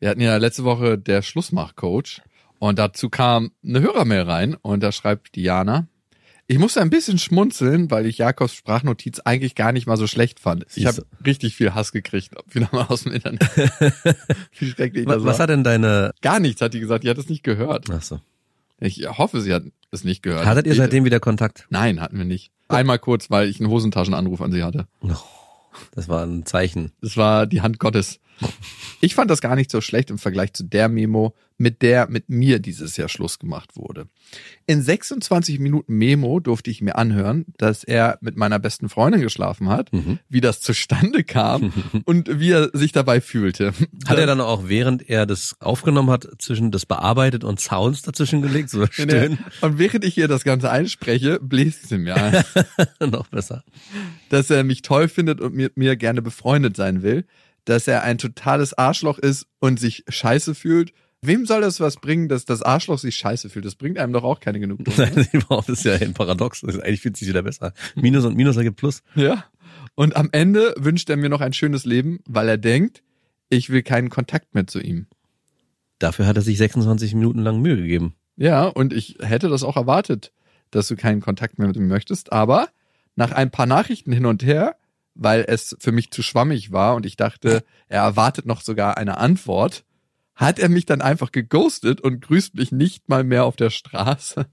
Wir hatten ja letzte Woche der Schlussmachcoach und dazu kam eine Hörermail rein und da schreibt Diana, ich musste ein bisschen schmunzeln, weil ich Jakobs Sprachnotiz eigentlich gar nicht mal so schlecht fand. Ich habe richtig viel Hass gekriegt, wieder mal aus dem Internet. Wie schrecklich Was, das was war. hat denn deine... Gar nichts, hat die gesagt. Die hat es nicht gehört. Ach so. Ich hoffe, sie hat es nicht gehört. Hattet ihr seitdem wieder Kontakt? Nein, hatten wir nicht. Einmal kurz, weil ich einen Hosentaschenanruf an sie hatte. Oh, das war ein Zeichen. Es war die Hand Gottes. Ich fand das gar nicht so schlecht im Vergleich zu der Memo, mit der mit mir dieses Jahr Schluss gemacht wurde. In 26 Minuten Memo durfte ich mir anhören, dass er mit meiner besten Freundin geschlafen hat, Mhm. wie das zustande kam und wie er sich dabei fühlte. Hat er dann auch, während er das aufgenommen hat, zwischen das bearbeitet und Sounds dazwischen gelegt? So stöhnen? Und während ich hier das Ganze einspreche, bläst sie mir ein. Noch besser. dass er mich toll findet und mit mir gerne befreundet sein will, dass er ein totales Arschloch ist und sich scheiße fühlt. Wem soll das was bringen, dass das Arschloch sich scheiße fühlt? Das bringt einem doch auch keine oder? Nein, überhaupt ist ja ein Paradox. Eigentlich fühlt sich wieder besser. Minus und Minus ergibt Plus. ja. Und am Ende wünscht er mir noch ein schönes Leben, weil er denkt, ich will keinen Kontakt mehr zu ihm. Dafür hat er sich 26 Minuten lang Mühe gegeben. Ja, und ich hätte das auch erwartet, dass du keinen Kontakt mehr mit ihm möchtest. Aber nach ein paar Nachrichten hin und her, weil es für mich zu schwammig war und ich dachte, er erwartet noch sogar eine Antwort, hat er mich dann einfach geghostet und grüßt mich nicht mal mehr auf der Straße.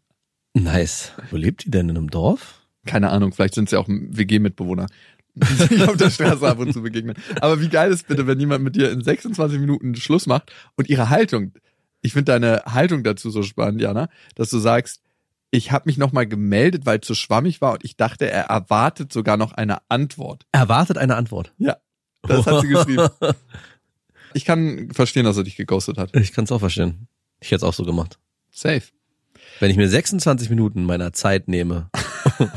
Nice. Wo lebt die denn in einem Dorf? Keine Ahnung, vielleicht sind es ja auch WG-Mitbewohner, die sich auf der Straße ab und zu begegnen. Aber wie geil ist bitte, wenn jemand mit dir in 26 Minuten Schluss macht und ihre Haltung, ich finde deine Haltung dazu so spannend, Jana, dass du sagst, ich habe mich nochmal gemeldet, weil es so schwammig war und ich dachte, er erwartet sogar noch eine Antwort. Erwartet eine Antwort. Ja, das hat sie geschrieben. Ich kann verstehen, dass er dich geghostet hat. Ich kann es auch verstehen. Ich hätte es auch so gemacht. Safe. Wenn ich mir 26 Minuten meiner Zeit nehme,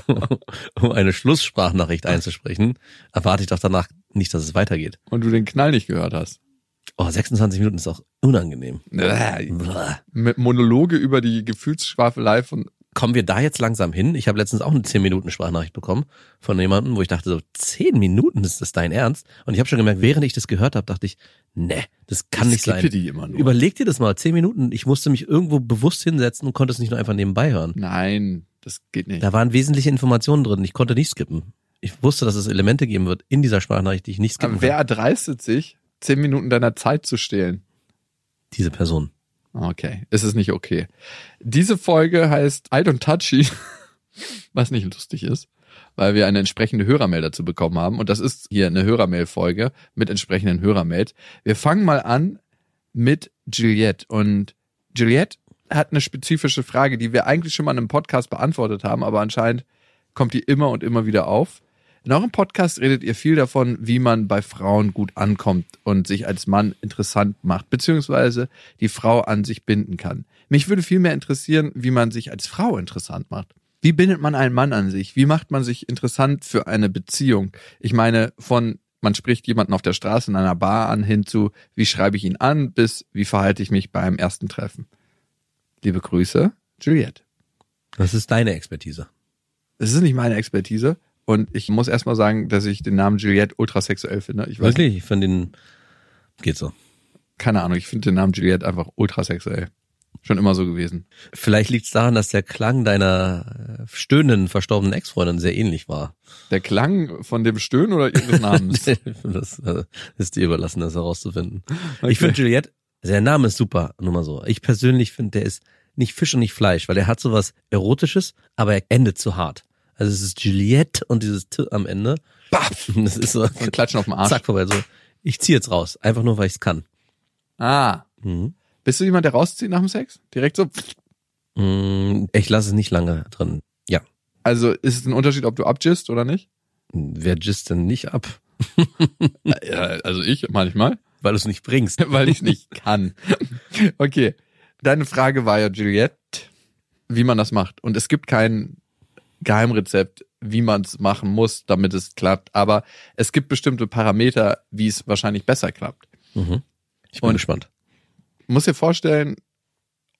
um eine Schlusssprachnachricht einzusprechen, erwarte ich doch danach nicht, dass es weitergeht. Und du den Knall nicht gehört hast. Oh, 26 Minuten ist auch unangenehm. Äh, Blah. Mit Monologe über die Gefühlsschwafelei von Kommen wir da jetzt langsam hin? Ich habe letztens auch eine 10 Minuten Sprachnachricht bekommen von jemandem, wo ich dachte so, 10 Minuten, ist das dein Ernst? Und ich habe schon gemerkt, während ich das gehört habe, dachte ich, ne, das kann Ich nicht skippe sein. die immer nur. Überleg dir das mal, 10 Minuten. Ich musste mich irgendwo bewusst hinsetzen und konnte es nicht nur einfach nebenbei hören. Nein, das geht nicht. Da waren wesentliche Informationen drin. Ich konnte nicht skippen. Ich wusste, dass es Elemente geben wird in dieser Sprachnachricht, die ich nicht skippen Aber wer kann. erdreistet sich, zehn Minuten deiner Zeit zu stehlen? Diese Person. Okay, es ist nicht okay. Diese Folge heißt I Don't Touchy, was nicht lustig ist, weil wir eine entsprechende Hörermail dazu bekommen haben. Und das ist hier eine Hörermail-Folge mit entsprechenden Hörermails. Wir fangen mal an mit Juliette. Und Juliette hat eine spezifische Frage, die wir eigentlich schon mal in einem Podcast beantwortet haben, aber anscheinend kommt die immer und immer wieder auf. In eurem Podcast redet ihr viel davon, wie man bei Frauen gut ankommt und sich als Mann interessant macht, beziehungsweise die Frau an sich binden kann. Mich würde viel mehr interessieren, wie man sich als Frau interessant macht. Wie bindet man einen Mann an sich? Wie macht man sich interessant für eine Beziehung? Ich meine, von man spricht jemanden auf der Straße in einer Bar an hin zu, wie schreibe ich ihn an, bis wie verhalte ich mich beim ersten Treffen. Liebe Grüße, Juliette. Das ist deine Expertise. Es ist nicht meine Expertise und ich muss erstmal sagen, dass ich den Namen Juliette ultrasexuell finde. Ich weiß Wirklich? Ich finde den, geht so. keine Ahnung, ich finde den Namen Juliette einfach ultrasexuell. Schon immer so gewesen. Vielleicht liegt es daran, dass der Klang deiner äh, stöhnenden, verstorbenen Ex-Freundin sehr ähnlich war. Der Klang von dem Stöhnen oder ihres Namens? das äh, ist dir überlassen, das herauszufinden. Ich finde Juliette, also der Name ist super, nur mal so. Ich persönlich finde, der ist nicht Fisch und nicht Fleisch, weil er hat sowas Erotisches, aber er endet zu hart. Also es ist Juliette und dieses T am Ende. Baff! Das ist so, Und klatschen auf dem Arsch. zack, vorbei. So, ich ziehe jetzt raus, einfach nur, weil ich es kann. Ah. Mhm. Bist du jemand, der rauszieht nach dem Sex? Direkt so? Mm, Ich lasse es nicht lange drin. Ja. Also ist es ein Unterschied, ob du abgist oder nicht? Wer gist denn nicht ab? Ja, also ich manchmal. Weil du es nicht bringst. weil ich nicht kann. Okay. Deine Frage war ja, Juliette, wie man das macht. Und es gibt kein Geheimrezept, wie man es machen muss, damit es klappt. Aber es gibt bestimmte Parameter, wie es wahrscheinlich besser klappt. Mhm. Ich bin Und- gespannt. muss dir vorstellen,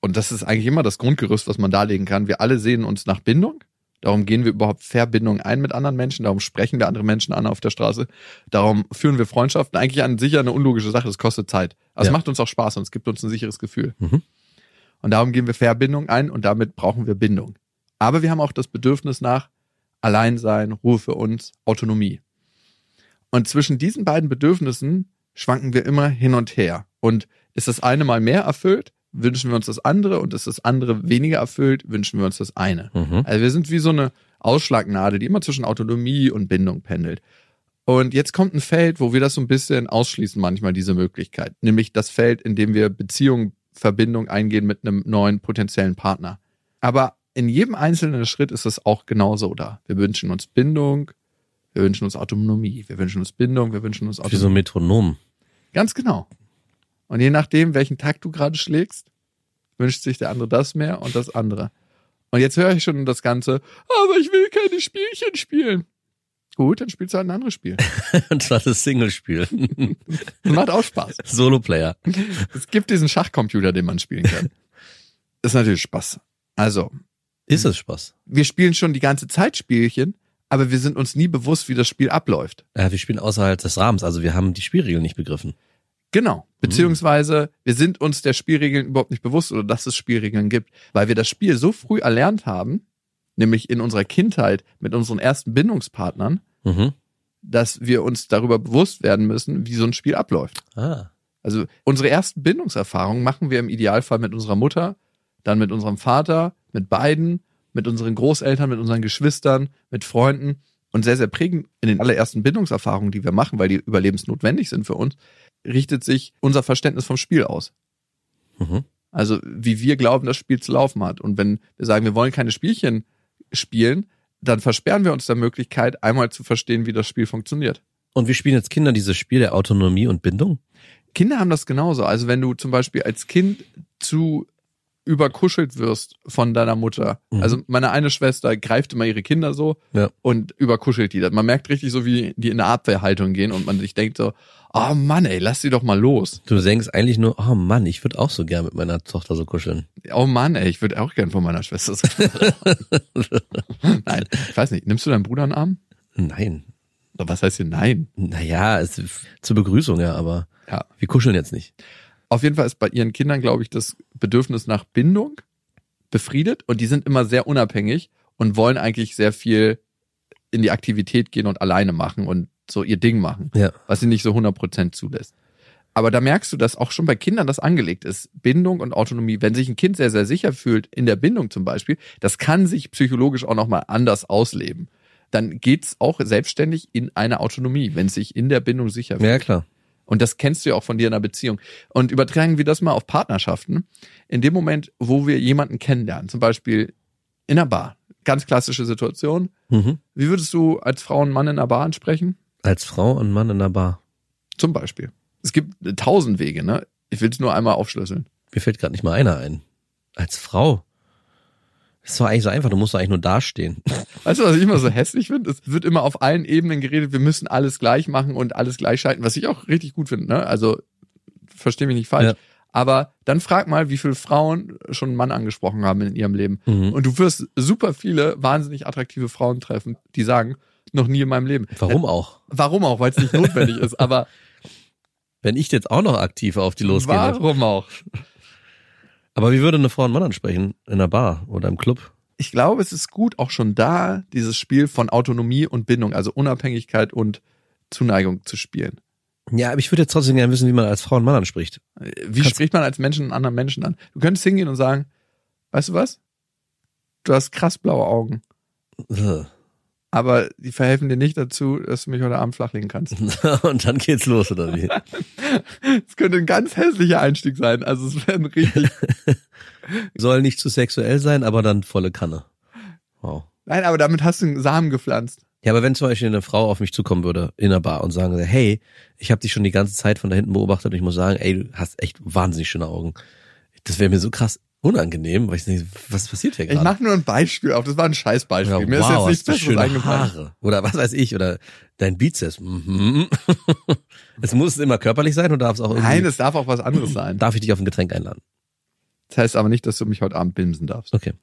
und das ist eigentlich immer das Grundgerüst, was man darlegen kann, wir alle sehen uns nach Bindung. Darum gehen wir überhaupt Verbindung ein mit anderen Menschen, darum sprechen wir andere Menschen an auf der Straße, darum führen wir Freundschaften. Eigentlich an sicher eine unlogische Sache, das kostet Zeit. Aber Ja. es macht uns auch Spaß und es gibt uns ein sicheres Gefühl. Mhm. Und darum gehen wir Verbindung ein und damit brauchen wir Bindung. Aber wir haben auch das Bedürfnis nach Alleinsein, Ruhe für uns, Autonomie. Und zwischen diesen beiden Bedürfnissen schwanken wir immer hin und her. Und ist das eine mal mehr erfüllt, wünschen wir uns das andere und ist das andere weniger erfüllt, wünschen wir uns das eine. Mhm. Also wir sind wie so eine Ausschlagnadel, die immer zwischen Autonomie und Bindung pendelt. Und jetzt kommt ein Feld, wo wir das so ein bisschen ausschließen, manchmal diese Möglichkeit. Nämlich das Feld, in dem wir Beziehung, Verbindung eingehen mit einem neuen potenziellen Partner. Aber in jedem einzelnen Schritt ist es auch genauso da. Wir wünschen uns Bindung, wir wünschen uns Autonomie, wir wünschen uns Bindung, wir wünschen uns Wie so Autonomie. ein Metronom. Ganz genau. Und je nachdem, welchen Takt du gerade schlägst, wünscht sich der andere das mehr und das andere. Und jetzt höre ich schon das Ganze, aber ich will keine Spielchen spielen. Gut, dann spielst du halt ein anderes Spiel. Und zwar das Singlespiel. Das macht auch Spaß. Solo-Player. Es gibt diesen Schachcomputer, den man spielen kann. Das ist natürlich Spaß. Also, Ist es Spaß? wir spielen schon die ganze Zeit Spielchen, aber wir sind uns nie bewusst, wie das Spiel abläuft. Ja, wir spielen außerhalb des Rahmens, also wir haben die Spielregeln nicht begriffen. Genau. Beziehungsweise wir sind uns der Spielregeln überhaupt nicht bewusst oder dass es Spielregeln gibt, weil wir das Spiel so früh erlernt haben, nämlich in unserer Kindheit mit unseren ersten Bindungspartnern, Mhm. dass wir uns darüber bewusst werden müssen, wie so ein Spiel abläuft. Ah. Also unsere ersten Bindungserfahrungen machen wir im Idealfall mit unserer Mutter, dann mit unserem Vater, mit beiden, mit unseren Großeltern, mit unseren Geschwistern, mit Freunden und sehr, sehr prägend in den allerersten Bindungserfahrungen, die wir machen, weil die überlebensnotwendig sind für uns, richtet sich unser Verständnis vom Spiel aus. Mhm. Also wie wir glauben, das Spiel zu laufen hat. Und wenn wir sagen, wir wollen keine Spielchen spielen, dann versperren wir uns der Möglichkeit, einmal zu verstehen, wie das Spiel funktioniert. Und wir spielen jetzt Kinder dieses Spiel der Autonomie und Bindung? Kinder haben das genauso. Also wenn du zum Beispiel als Kind zu überkuschelt wirst von deiner Mutter. Mhm. Also meine eine Schwester greift immer ihre Kinder so Ja. und überkuschelt die. Man merkt richtig so, wie die in eine Abwehrhaltung gehen und man sich denkt so, oh Mann, ey, lass sie doch mal los. Du denkst eigentlich nur, oh Mann, ich würde auch so gern mit meiner Tochter so kuscheln. Oh Mann, ey, ich würde auch gern von meiner Schwester so. Nein, ich weiß nicht. Nimmst du deinen Bruder in den Arm? Nein. Was heißt hier nein? Naja, es, zur Begrüßung ja, aber Ja. wir kuscheln jetzt nicht. Auf jeden Fall ist bei ihren Kindern, glaube ich, das Bedürfnis nach Bindung befriedet und die sind immer sehr unabhängig und wollen eigentlich sehr viel in die Aktivität gehen und alleine machen und so ihr Ding machen, Ja. was sie nicht so 100% zulässt. Aber da merkst du, dass auch schon bei Kindern das angelegt ist. Bindung und Autonomie. Wenn sich ein Kind sehr, sehr sicher fühlt, in der Bindung zum Beispiel, das kann sich psychologisch auch nochmal anders ausleben. Dann geht's auch selbstständig in eine Autonomie, wenn es sich in der Bindung sicher fühlt. Ja, klar. Und das kennst du ja auch von dir in einer Beziehung. Und übertragen wir das mal auf Partnerschaften. In dem Moment, wo wir jemanden kennenlernen, zum Beispiel in einer Bar, ganz klassische Situation. Mhm. Wie würdest du als Frau einen Mann in einer Bar ansprechen? Als Frau und Mann in der Bar. Zum Beispiel. Es gibt tausend Wege, ne? Ich will es nur einmal aufschlüsseln. Mir fällt gerade nicht mal einer ein. Als Frau. Das ist doch eigentlich so einfach, du musst doch eigentlich nur dastehen. Weißt du, was ich immer so hässlich finde? Es wird immer auf allen Ebenen geredet, wir müssen alles gleich machen und alles gleich schalten, was ich auch richtig gut finde, ne? Also, versteh mich nicht falsch. Ja. Aber dann frag mal, wie viele Frauen schon einen Mann angesprochen haben in ihrem Leben. Mhm. Und du wirst super viele wahnsinnig attraktive Frauen treffen, die sagen, noch nie in meinem Leben. Warum auch? Warum auch? Weil es nicht notwendig ist. Aber Wenn ich jetzt auch noch aktiv auf die losgehe. warum auch? Aber wie würde eine Frau einen Mann ansprechen? In der Bar oder im Club? Ich glaube, es ist gut, auch schon da dieses Spiel von Autonomie und Bindung, also Unabhängigkeit und Zuneigung zu spielen. Ja, aber ich würde jetzt trotzdem gerne wissen, wie man als Frau einen Mann anspricht. Wie Kannst- spricht man als Menschen einen anderen Menschen an? Du könntest hingehen und sagen, weißt du was? Du hast krass blaue Augen. Aber die verhelfen dir nicht dazu, dass du mich heute Abend flachlegen kannst. Und dann geht's los, oder wie? Es könnte ein ganz hässlicher Einstieg sein. Also es wäre ein richtig. Soll nicht zu sexuell sein, aber dann volle Kanne. Wow. Nein, aber damit hast du einen Samen gepflanzt. Ja, aber wenn zum Beispiel eine Frau auf mich zukommen würde in einer Bar und sagen würde, hey, ich habe dich schon die ganze Zeit von da hinten beobachtet und ich muss sagen, ey, du hast echt wahnsinnig schöne Augen. Das wäre mir so krass unangenehm, weil ich denke, was passiert hier Ich gerade? mache nur ein Beispiel auf. Das war ein Scheißbeispiel. Ja, Mir wow, ist jetzt nichts Besseres eingefallen. Haare. Oder was weiß ich, oder dein Bizeps. Mhm. es muss immer körperlich sein oder darf es auch irgendwie, Nein, es darf auch was anderes sein. darf ich dich auf ein Getränk einladen? Das heißt aber nicht, dass du mich heute Abend bimsen darfst. Okay.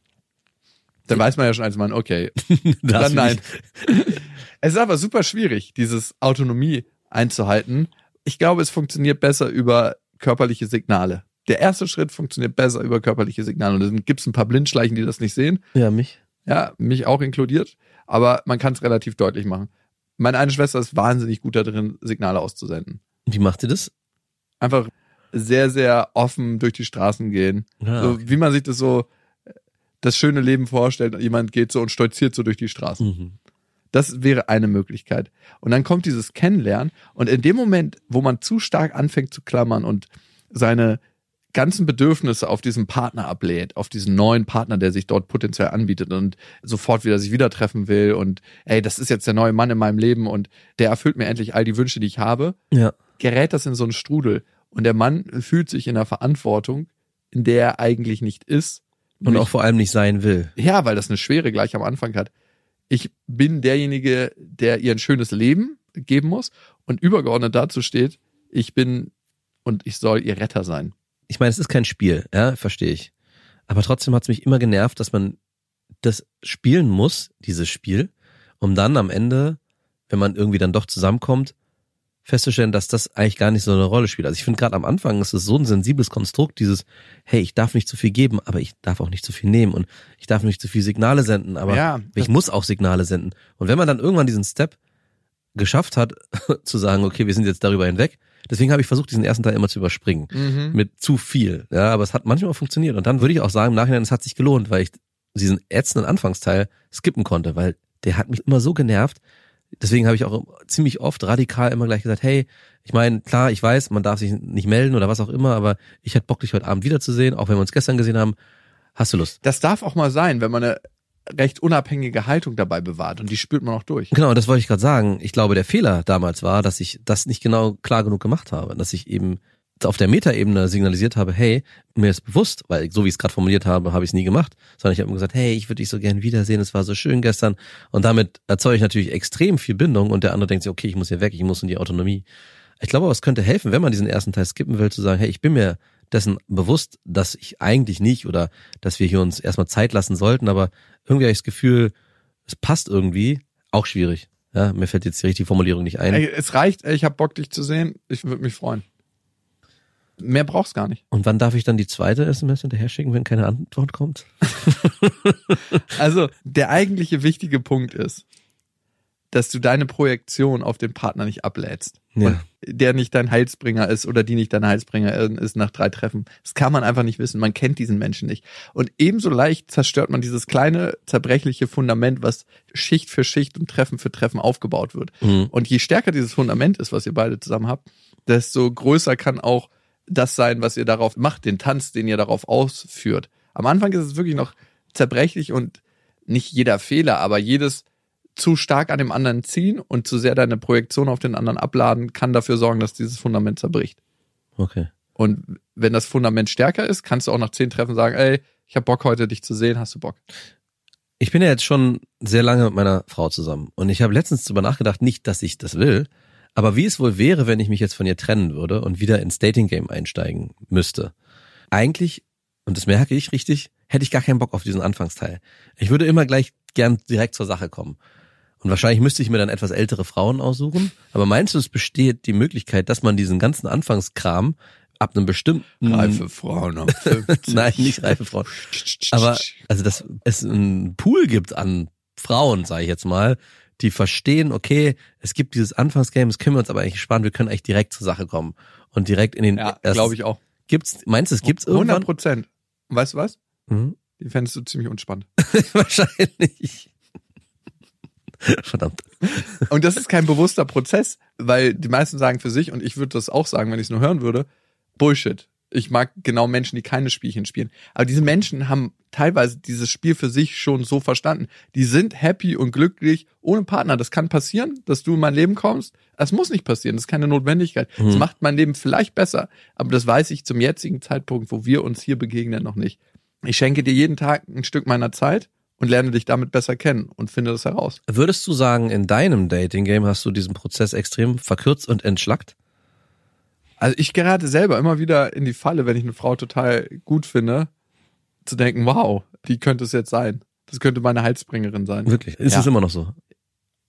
Dann weiß man ja schon als Mann, okay. Dann nein. Es ist aber super schwierig, dieses Autonomie einzuhalten. Ich glaube, es funktioniert besser über körperliche Signale. Der erste Schritt funktioniert besser über körperliche Signale. Und dann gibt es ein paar Blindschleichen, die das nicht sehen. Ja, mich. Ja, mich auch inkludiert. Aber man kann es relativ deutlich machen. Meine eine Schwester ist wahnsinnig gut da drin, Signale auszusenden. Wie macht ihr das? Einfach sehr, sehr offen durch die Straßen gehen. Ah, so okay. wie man sich das so, das schöne Leben vorstellt. Jemand geht so und stolziert so durch die Straßen. Mhm. Das wäre eine Möglichkeit. Und dann kommt dieses Kennenlernen. Und in dem Moment, wo man zu stark anfängt zu klammern und seine ganzen Bedürfnisse auf diesen Partner ablädt, auf diesen neuen Partner, der sich dort potenziell anbietet und sofort wieder sich wieder treffen will und ey, das ist jetzt der neue Mann in meinem Leben und der erfüllt mir endlich all die Wünsche, die ich habe, Ja. gerät das in so einen Strudel. Und der Mann fühlt sich in einer Verantwortung, in der er eigentlich nicht ist. Und Nämlich- auch vor allem nicht sein will. ja, weil das eine Schwere gleich am Anfang hat. Ich bin derjenige, der ihr ein schönes Leben geben muss und übergeordnet dazu steht, ich bin und ich soll ihr Retter sein. Ich meine, es ist kein Spiel, ja, verstehe ich. Aber trotzdem hat es mich immer genervt, dass man das spielen muss, dieses Spiel, um dann am Ende, wenn man irgendwie dann doch zusammenkommt, festzustellen, dass das eigentlich gar nicht so eine Rolle spielt. Also ich finde gerade am Anfang ist es so ein sensibles Konstrukt, dieses, hey, ich darf nicht zu viel geben, aber ich darf auch nicht zu viel nehmen und ich darf nicht zu viel Signale senden, aber Ja, ich muss auch Signale senden. Und wenn man dann irgendwann diesen Step geschafft hat, zu sagen, okay, wir sind jetzt darüber hinweg, deswegen habe ich versucht, diesen ersten Teil immer zu überspringen mit zu viel. Ja, aber es hat manchmal funktioniert. Und dann würde ich auch sagen, im Nachhinein, es hat sich gelohnt, weil ich diesen ätzenden Anfangsteil skippen konnte, weil der hat mich immer so genervt. Deswegen habe ich auch ziemlich oft radikal immer gleich gesagt, hey, ich meine, klar, ich weiß, man darf sich nicht melden oder was auch immer, aber ich hätte Bock, dich heute Abend wiederzusehen, auch wenn wir uns gestern gesehen haben. Hast du Lust? Das darf auch mal sein, wenn man eine recht unabhängige Haltung dabei bewahrt und die spürt man auch durch. Genau, das wollte ich gerade sagen. Ich glaube, der Fehler damals war, dass ich das nicht genau klar genug gemacht habe, dass ich eben auf der Metaebene signalisiert habe, hey, mir ist bewusst, weil so wie ich es gerade formuliert habe, habe ich es nie gemacht, sondern ich habe immer gesagt, hey, ich würde dich so gern wiedersehen, es war so schön gestern und damit erzeuge ich natürlich extrem viel Bindung und der andere denkt sich, okay, ich muss hier weg, ich muss in die Autonomie. Ich glaube aber, es könnte helfen, wenn man diesen ersten Teil skippen will, zu sagen, hey, ich bin mir dessen bewusst, dass ich eigentlich nicht oder dass wir hier uns erstmal Zeit lassen sollten, aber irgendwie habe ich das Gefühl, es passt irgendwie, auch schwierig. Ja, mir fällt jetzt die richtige Formulierung nicht ein. Ey, es reicht, ey, ich hab Bock, dich zu sehen. Ich würde mich freuen. Mehr brauchst gar nicht. Und wann darf ich dann die zweite SMS hinterher schicken, wenn keine Antwort kommt? Also, der eigentliche wichtige Punkt ist, dass du deine Projektion auf den Partner nicht ablädst. Ja. Und der nicht dein Heilsbringer ist oder die nicht dein Heilsbringer ist nach drei Treffen. Das kann man einfach nicht wissen. Man kennt diesen Menschen nicht. Und ebenso leicht zerstört man dieses kleine, zerbrechliche Fundament, was Schicht für Schicht und Treffen für Treffen aufgebaut wird. Mhm. Und je stärker dieses Fundament ist, was ihr beide zusammen habt, desto größer kann auch das sein, was ihr darauf macht, den Tanz, den ihr darauf ausführt. Am Anfang ist es wirklich noch zerbrechlich und nicht jeder Fehler, aber jedes zu stark an dem anderen ziehen und zu sehr deine Projektion auf den anderen abladen, kann dafür sorgen, dass dieses Fundament zerbricht. Okay. Und wenn das Fundament stärker ist, kannst du auch nach zehn Treffen sagen, ey, ich habe Bock heute dich zu sehen, hast du Bock? Ich bin ja jetzt schon sehr lange mit meiner Frau zusammen und ich habe letztens darüber nachgedacht, nicht, dass ich das will, aber wie es wohl wäre, wenn ich mich jetzt von ihr trennen würde und wieder ins Dating Game einsteigen müsste. Eigentlich, und das merke ich richtig, hätte ich gar keinen Bock auf diesen Anfangsteil. Ich würde immer gleich gern direkt zur Sache kommen. Und wahrscheinlich müsste ich mir dann etwas ältere Frauen aussuchen. Aber meinst du, es besteht die Möglichkeit, dass man diesen ganzen Anfangskram ab einem bestimmten Reife Frauen um 50. Nein, nicht reife Frauen. Aber also dass es einen Pool gibt an Frauen, sage ich jetzt mal, die verstehen, okay, es gibt dieses Anfangsgame, das können wir uns aber eigentlich sparen, wir können eigentlich direkt zur Sache kommen und direkt in den Ja, glaube ich auch. Gibt's meinst du, es gibt's 100 irgendwann? Prozent. Weißt du was? Mhm. Die fändest du ziemlich unspannend. Wahrscheinlich. Verdammt. Und das ist kein bewusster Prozess, weil die meisten sagen für sich, und ich würde das auch sagen, wenn ich es nur hören würde, Bullshit. Ich mag genau Menschen, die keine Spielchen spielen. Aber diese Menschen haben teilweise dieses Spiel für sich schon so verstanden. Die sind happy und glücklich ohne Partner. Das kann passieren, dass du in mein Leben kommst. Das muss nicht passieren. Das ist keine Notwendigkeit. Das Mhm. macht mein Leben vielleicht besser. Aber das weiß ich zum jetzigen Zeitpunkt, wo wir uns hier begegnen, noch nicht. Ich schenke dir jeden Tag ein Stück meiner Zeit und lerne dich damit besser kennen und finde das heraus. Würdest du sagen, in deinem Dating-Game hast du diesen Prozess extrem verkürzt und entschlackt? Also ich gerate selber immer wieder in die Falle, wenn ich eine Frau total gut finde, zu denken, wow, die könnte es jetzt sein. Das könnte meine Heilsbringerin sein. Wirklich? Ist Ja. es immer noch so?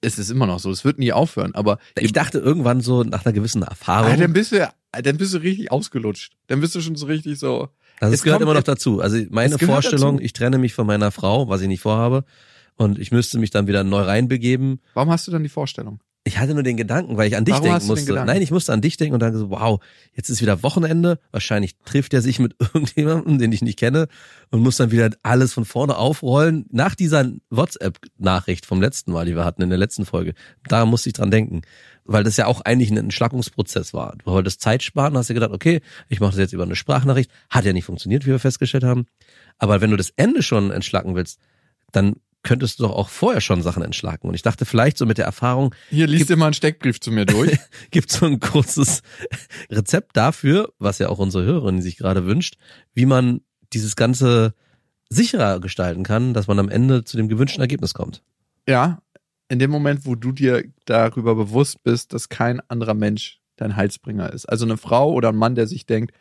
Es ist immer noch so. Es wird nie aufhören. Aber Ich dachte irgendwann so nach einer gewissen Erfahrung, ah, dann bist du, dann bist du richtig ausgelutscht. Dann bist du schon so richtig so. Also es es gehört kommt- immer noch dazu. Also meine Vorstellung, dazu. ich trenne mich von meiner Frau, was ich nicht vorhabe, und ich müsste mich dann wieder neu reinbegeben. Warum hast du dann die Vorstellung? Ich hatte nur den Gedanken, weil ich an dich Warum denken musste. Nein, ich musste an dich denken und dann so, wow, jetzt ist wieder Wochenende. Wahrscheinlich trifft er sich mit irgendjemandem, den ich nicht kenne und muss dann wieder alles von vorne aufrollen. Nach dieser WhatsApp-Nachricht vom letzten Mal, die wir hatten in der letzten Folge, da musste ich dran denken. Weil das ja auch eigentlich ein Entschlackungsprozess war. Du wolltest Zeit sparen, hast dir gedacht, okay, ich mache das jetzt über eine Sprachnachricht. Hat ja nicht funktioniert, wie wir festgestellt haben. Aber wenn du das Ende schon entschlacken willst, dann könntest du doch auch vorher schon Sachen entschlacken. Und ich dachte vielleicht so mit der Erfahrung, Hier, liest dir mal einen Steckbrief zu mir durch. gibt so ein kurzes Rezept dafür, was ja auch unsere Hörerin sich gerade wünscht, wie man dieses Ganze sicherer gestalten kann, dass man am Ende zu dem gewünschten Ergebnis kommt. ja, in dem Moment, wo du dir darüber bewusst bist, dass kein anderer Mensch dein Heilsbringer ist. Also eine Frau oder ein Mann, der sich denkt,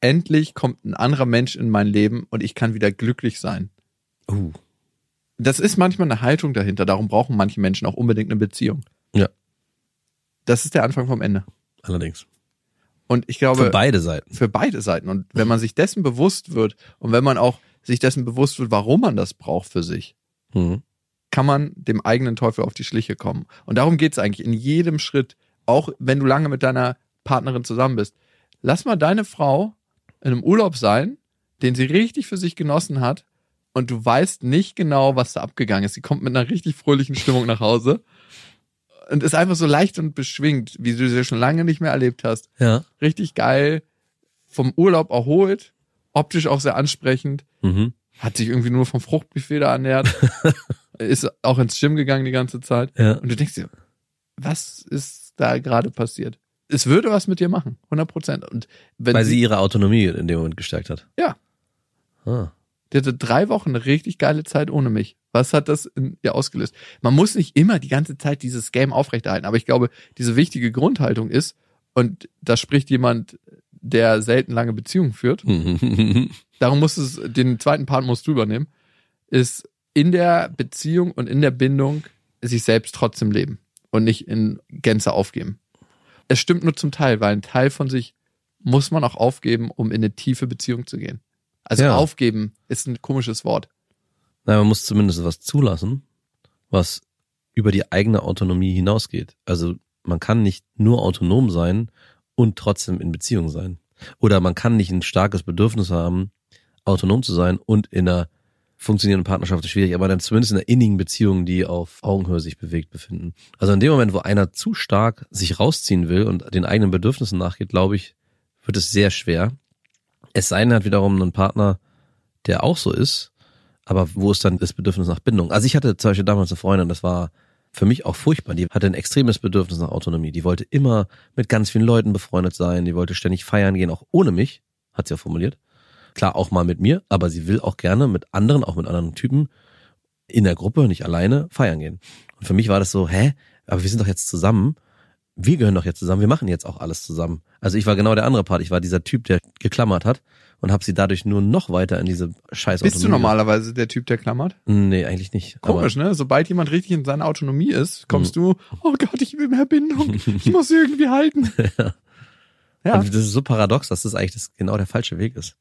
endlich kommt ein anderer Mensch in mein Leben und ich kann wieder glücklich sein. Uh. Das ist manchmal eine Haltung dahinter. Darum brauchen manche Menschen auch unbedingt eine Beziehung. Ja. Das ist der Anfang vom Ende. Allerdings. Und ich glaube, Für beide Seiten. für beide Seiten. Und wenn man sich dessen bewusst wird und wenn man auch sich dessen bewusst wird, warum man das braucht für sich, Mhm. kann man dem eigenen Teufel auf die Schliche kommen. Und darum geht's eigentlich in jedem Schritt, auch wenn du lange mit deiner Partnerin zusammen bist. Lass mal deine Frau in einem Urlaub sein, den sie richtig für sich genossen hat und du weißt nicht genau, was da abgegangen ist. Sie kommt mit einer richtig fröhlichen Stimmung nach Hause und ist einfach so leicht und beschwingt, wie du sie schon lange nicht mehr erlebt hast. Ja. Richtig geil, vom Urlaub erholt, optisch auch sehr ansprechend Mhm. hat sich irgendwie nur vom Fruchtbuffet da ernährt, ist auch ins Gym gegangen die ganze Zeit. Ja. Und du denkst dir, was ist da gerade passiert? Es würde was mit dir machen, 100 Prozent. Und wenn Weil sie, sie ihre Autonomie in dem Moment gestärkt hat. Ja. Ah. Die hatte drei Wochen eine richtig geile Zeit ohne mich. Was hat das in ihr ausgelöst? Man muss nicht immer die ganze Zeit dieses Game aufrechterhalten, aber ich glaube, diese wichtige Grundhaltung ist, und da spricht jemand, der selten lange Beziehungen führt, darum musst es, den zweiten Part musst du übernehmen, ist in der Beziehung und in der Bindung sich selbst trotzdem leben und nicht in Gänze aufgeben. Es stimmt nur zum Teil, weil ein Teil von sich muss man auch aufgeben, um in eine tiefe Beziehung zu gehen. Also Ja. aufgeben ist ein komisches Wort. Na, man muss zumindest was zulassen, was über die eigene Autonomie hinausgeht. Also man kann nicht nur autonom sein und trotzdem in Beziehung sein. Oder man kann nicht ein starkes Bedürfnis haben, autonom zu sein und in einer funktionierenden Partnerschaft ist schwierig, aber dann zumindest in einer innigen Beziehung, die auf Augenhöhe sich bewegt, befinden. Also in dem Moment, wo einer zu stark sich rausziehen will und den eigenen Bedürfnissen nachgeht, glaube ich, wird es sehr schwer. Es sei denn, er hat wiederum einen Partner, der auch so ist, aber wo ist dann das Bedürfnis nach Bindung? Also ich hatte zum Beispiel damals eine Freundin, das war für mich auch furchtbar. Die hatte ein extremes Bedürfnis nach Autonomie. Die wollte immer mit ganz vielen Leuten befreundet sein. Die wollte ständig feiern gehen, auch ohne mich, hat sie ja formuliert. Klar, auch mal mit mir, aber sie will auch gerne mit anderen, auch mit anderen Typen in der Gruppe, nicht alleine, feiern gehen. Und für mich war das so, hä? Aber wir sind doch jetzt zusammen. Wir gehören doch jetzt zusammen. Wir machen jetzt auch alles zusammen. Also ich war genau der andere Part. Ich war dieser Typ, der geklammert hat und habe sie dadurch nur noch weiter in diese scheiß Bist du normalerweise der Typ, der klammert? Nee, eigentlich nicht. Komisch, ne? Sobald jemand richtig in seiner Autonomie ist, kommst Mhm. du, oh Gott, ich will mehr Bindung. Ich muss sie irgendwie halten. Ja. Und das ist so paradox, dass das eigentlich das genau der falsche Weg ist.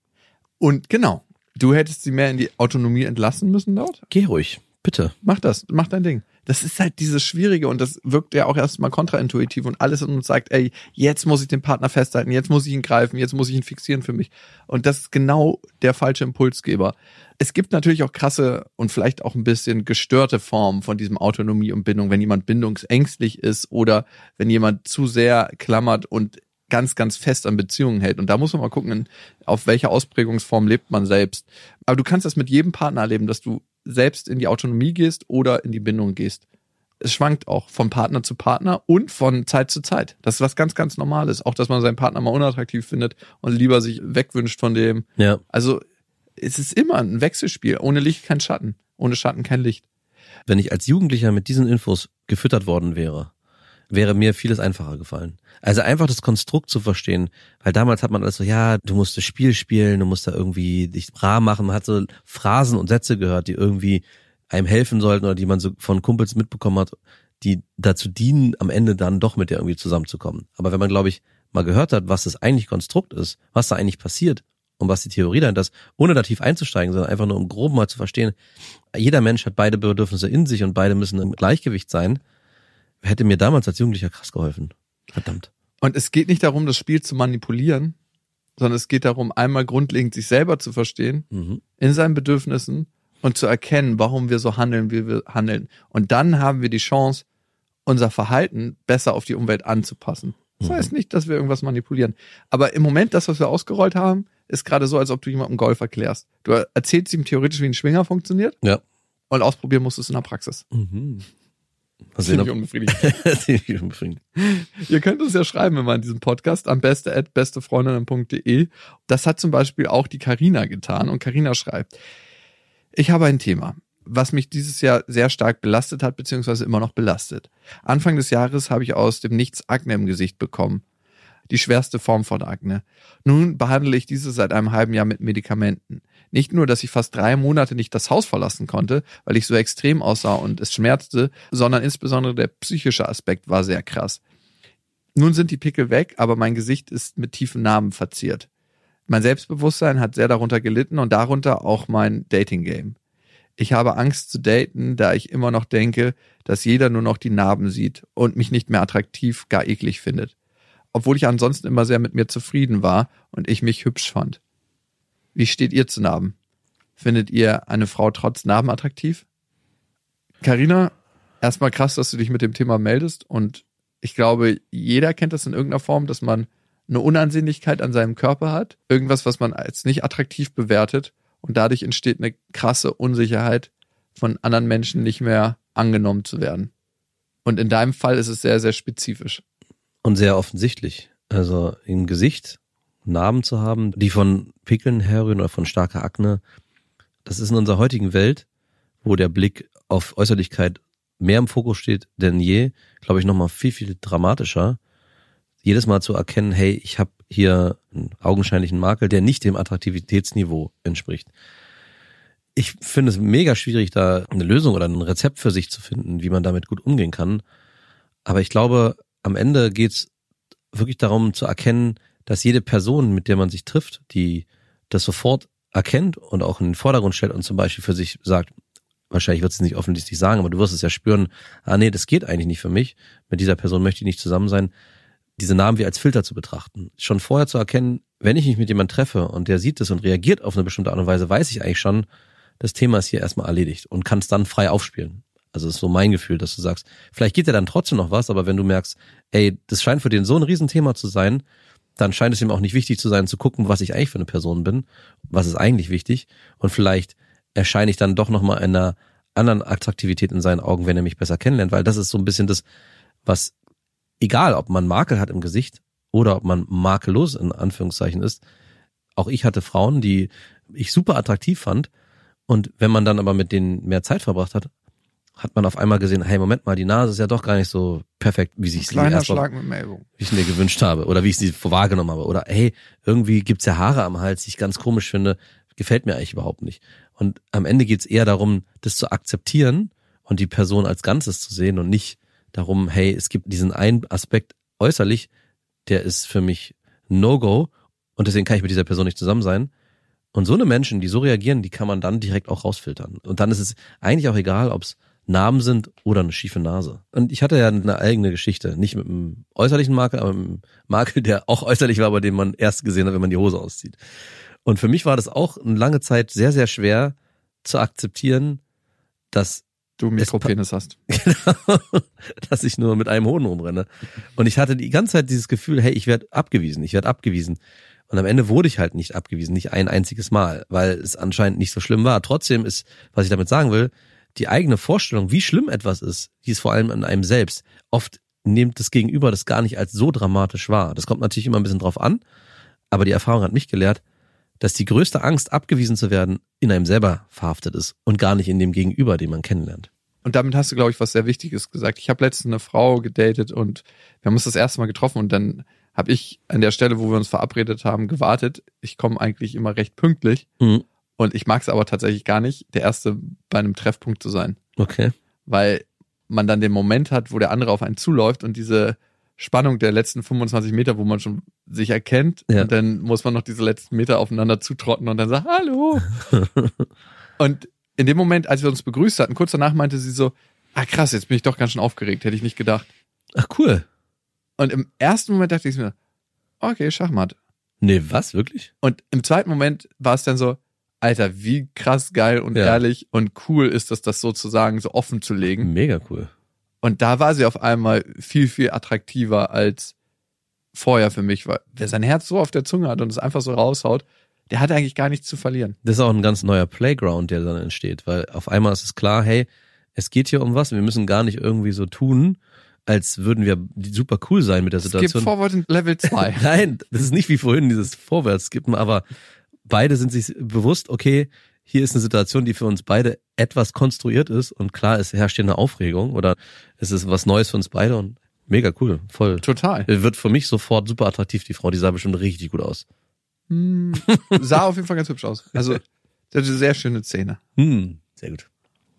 Und genau, du hättest sie mehr in die Autonomie entlassen müssen dort. Geh ruhig, bitte. Mach das, mach dein Ding. Das ist halt dieses Schwierige und das wirkt ja auch erstmal kontraintuitiv und alles in uns sagt, ey, jetzt muss ich den Partner festhalten, jetzt muss ich ihn greifen, jetzt muss ich ihn fixieren für mich. Und das ist genau der falsche Impulsgeber. Es gibt natürlich auch krasse und vielleicht auch ein bisschen gestörte Formen von diesem Autonomie und Bindung, wenn jemand bindungsängstlich ist oder wenn jemand zu sehr klammert und ganz, ganz fest an Beziehungen hält. Und da muss man mal gucken, auf welche Ausprägungsform lebt man selbst. Aber du kannst das mit jedem Partner erleben, dass du selbst in die Autonomie gehst oder in die Bindung gehst. Es schwankt auch von Partner zu Partner und von Zeit zu Zeit. Das ist was ganz, ganz Normales. Auch, dass man seinen Partner mal unattraktiv findet und lieber sich wegwünscht von dem. Ja. Also, es ist immer ein Wechselspiel. Ohne Licht kein Schatten. Ohne Schatten kein Licht. Wenn ich als Jugendlicher mit diesen Infos gefüttert worden wäre, wäre mir vieles einfacher gefallen. Also einfach das Konstrukt zu verstehen, weil damals hat man alles so, ja, du musst das Spiel spielen, du musst da irgendwie dich rar machen, man hat so Phrasen und Sätze gehört, die irgendwie einem helfen sollten oder die man so von Kumpels mitbekommen hat, die dazu dienen, am Ende dann doch mit dir irgendwie zusammenzukommen. Aber wenn man, glaube ich, mal gehört hat, was das eigentlich Konstrukt ist, was da eigentlich passiert und was die Theorie dahinter ist, ohne da tief einzusteigen, sondern einfach nur um grob mal zu verstehen, jeder Mensch hat beide Bedürfnisse in sich und beide müssen im Gleichgewicht sein, hätte mir damals als Jugendlicher krass geholfen. Verdammt. Und es geht nicht darum, das Spiel zu manipulieren, sondern es geht darum, einmal grundlegend sich selber zu verstehen, Mhm. in seinen Bedürfnissen und zu erkennen, warum wir so handeln, wie wir handeln. Und dann haben wir die Chance, unser Verhalten besser auf die Umwelt anzupassen. Das heißt nicht, dass wir irgendwas manipulieren. Aber im Moment, das, was wir ausgerollt haben, ist gerade so, als ob du jemandem Golf erklärst. Du erzählst ihm theoretisch, wie ein Schwinger funktioniert Ja. und ausprobieren musst du es in der Praxis. Mhm. Was Ziemlich unbefriedigend. Ziemlich unbefriedigend. Ihr könnt uns ja schreiben immer in diesem Podcast am beste at bestefreundinnen.de. Das hat zum Beispiel auch die Karina getan und Karina schreibt, ich habe ein Thema, was mich dieses Jahr sehr stark belastet hat, beziehungsweise immer noch belastet. Anfang des Jahres habe ich aus dem Nichts Akne im Gesicht bekommen. Die schwerste Form von Akne. Nun behandle ich diese seit einem halben Jahr mit Medikamenten. Nicht nur, dass ich fast drei Monate nicht das Haus verlassen konnte, weil ich so extrem aussah und es schmerzte, sondern insbesondere der psychische Aspekt war sehr krass. Nun sind die Pickel weg, aber mein Gesicht ist mit tiefen Narben verziert. Mein Selbstbewusstsein hat sehr darunter gelitten und darunter auch mein Dating-Game. Ich habe Angst zu daten, da ich immer noch denke, dass jeder nur noch die Narben sieht und mich nicht mehr attraktiv, gar eklig findet. Obwohl ich ansonsten immer sehr mit mir zufrieden war und ich mich hübsch fand. Wie steht ihr zu Narben? Findet ihr eine Frau trotz Narben attraktiv? Carina, erstmal krass, dass du dich mit dem Thema meldest und ich glaube, jeder kennt das in irgendeiner Form, dass man eine Unansehnlichkeit an seinem Körper hat, irgendwas, was man als nicht attraktiv bewertet und dadurch entsteht eine krasse Unsicherheit, von anderen Menschen nicht mehr angenommen zu werden. Und in deinem Fall ist es sehr, sehr spezifisch. Und sehr offensichtlich. Also im Gesicht Narben zu haben, die von Pickeln herrühren oder von starker Akne. Das ist in unserer heutigen Welt, wo der Blick auf Äußerlichkeit mehr im Fokus steht denn je, glaube ich, nochmal viel, viel dramatischer. Jedes Mal zu erkennen, hey, ich habe hier einen augenscheinlichen Makel, der nicht dem Attraktivitätsniveau entspricht. Ich finde es mega schwierig, da eine Lösung oder ein Rezept für sich zu finden, wie man damit gut umgehen kann. Aber ich glaube, am Ende geht's wirklich darum zu erkennen, dass jede Person, mit der man sich trifft, die das sofort erkennt und auch in den Vordergrund stellt und zum Beispiel für sich sagt, wahrscheinlich wird es nicht offensichtlich sagen, aber du wirst es ja spüren, ah nee, das geht eigentlich nicht für mich, mit dieser Person möchte ich nicht zusammen sein, diese Namen wie als Filter zu betrachten. Schon vorher zu erkennen, wenn ich mich mit jemandem treffe und der sieht es und reagiert auf eine bestimmte Art und Weise, weiß ich eigentlich schon, das Thema ist hier erstmal erledigt und kann es dann frei aufspielen. Also ist so mein Gefühl, dass du sagst, vielleicht geht ja dann trotzdem noch was, aber wenn du merkst, ey, das scheint für den so ein Riesenthema zu sein, dann scheint es ihm auch nicht wichtig zu sein, zu gucken, was ich eigentlich für eine Person bin, was ist eigentlich wichtig. Und vielleicht erscheine ich dann doch nochmal einer anderen Attraktivität in seinen Augen, wenn er mich besser kennenlernt, weil das ist so ein bisschen das, was, egal ob man Makel hat im Gesicht oder ob man makellos in Anführungszeichen ist, auch ich hatte Frauen, die ich super attraktiv fand. Und wenn man dann aber mit denen mehr Zeit verbracht hat, hat man auf einmal gesehen, hey, Moment mal, die Nase ist ja doch gar nicht so perfekt, wie sich sie Kleiner erst mal- Schlag mit dem Ellbogen. wie ich mir gewünscht habe oder wie ich sie wahrgenommen habe. Oder hey, irgendwie gibt's ja Haare am Hals, die ich ganz komisch finde, gefällt mir eigentlich überhaupt nicht. Und am Ende geht's eher darum, das zu akzeptieren und die Person als Ganzes zu sehen und nicht darum, hey, es gibt diesen einen Aspekt äußerlich, der ist für mich No-Go und deswegen kann ich mit dieser Person nicht zusammen sein. Und so eine Menschen, die so reagieren, die kann man dann direkt auch rausfiltern. Und dann ist es eigentlich auch egal, ob's Narben sind oder eine schiefe Nase. Und ich hatte ja eine eigene Geschichte. Nicht mit einem äußerlichen Makel, aber mit einem Makel, der auch äußerlich war, aber den man erst gesehen hat, wenn man die Hose auszieht. Und für mich war das auch eine lange Zeit sehr, sehr schwer zu akzeptieren, dass du Mikropenis hast. Genau, dass ich nur mit einem Hoden rumrenne. Und ich hatte die ganze Zeit dieses Gefühl, hey, ich werde abgewiesen, ich werde abgewiesen. Und am Ende wurde ich halt nicht abgewiesen, nicht ein einziges Mal, weil es anscheinend nicht so schlimm war. Trotzdem ist, was ich damit sagen will, die eigene Vorstellung, wie schlimm etwas ist, die ist vor allem an einem selbst. Oft nimmt das Gegenüber das gar nicht als so dramatisch wahr. Das kommt natürlich immer ein bisschen drauf an, aber die Erfahrung hat mich gelehrt, dass die größte Angst, abgewiesen zu werden, in einem selber verhaftet ist und gar nicht in dem Gegenüber, den man kennenlernt. Und damit hast du, glaube ich, was sehr Wichtiges gesagt. Ich habe letztens eine Frau gedatet und wir haben uns das erste Mal getroffen und dann habe ich an der Stelle, wo wir uns verabredet haben, gewartet. Ich komme eigentlich immer recht pünktlich Mhm. Und ich mag es aber tatsächlich gar nicht, der Erste bei einem Treffpunkt zu sein, Okay. weil man dann den Moment hat, wo der andere auf einen zuläuft und diese Spannung der letzten 25 Meter, wo man schon sich erkennt Ja. und dann muss man noch diese letzten Meter aufeinander zutrotten und dann sagt, hallo. und in dem Moment, als wir uns begrüßt hatten, kurz danach meinte sie so, ah krass, jetzt bin ich doch ganz schön aufgeregt, hätte ich nicht gedacht. Ach cool. Und im ersten Moment dachte ich mir, okay, Schachmatt. Nee, was? Wirklich? Und im zweiten Moment war es dann so, Alter, wie krass geil und Ja. ehrlich und cool ist es, das sozusagen so offen zu legen. Mega cool. Und da war sie auf einmal viel, viel attraktiver als vorher für mich, weil wer sein Herz so auf der Zunge hat und es einfach so raushaut, der hat eigentlich gar nichts zu verlieren. Das ist auch ein ganz neuer Playground, der dann entsteht, weil auf einmal ist es klar, hey, es geht hier um was, wir müssen gar nicht irgendwie so tun, als würden wir super cool sein mit der Es gibt Situation. Forward in Level 2. Nein, das ist nicht wie vorhin dieses Vorwärtskippen, aber beide sind sich bewusst, okay, hier ist eine Situation, die für uns beide etwas konstruiert ist und klar, es herrscht hier eine Aufregung oder es ist was Neues für uns beide und mega cool, voll. Total. Wird für mich sofort super attraktiv, die Frau, die sah bestimmt richtig gut aus. Hm, sah auf jeden Fall ganz hübsch aus. Also, sie hatte sehr schöne Zähne Hm, sehr gut.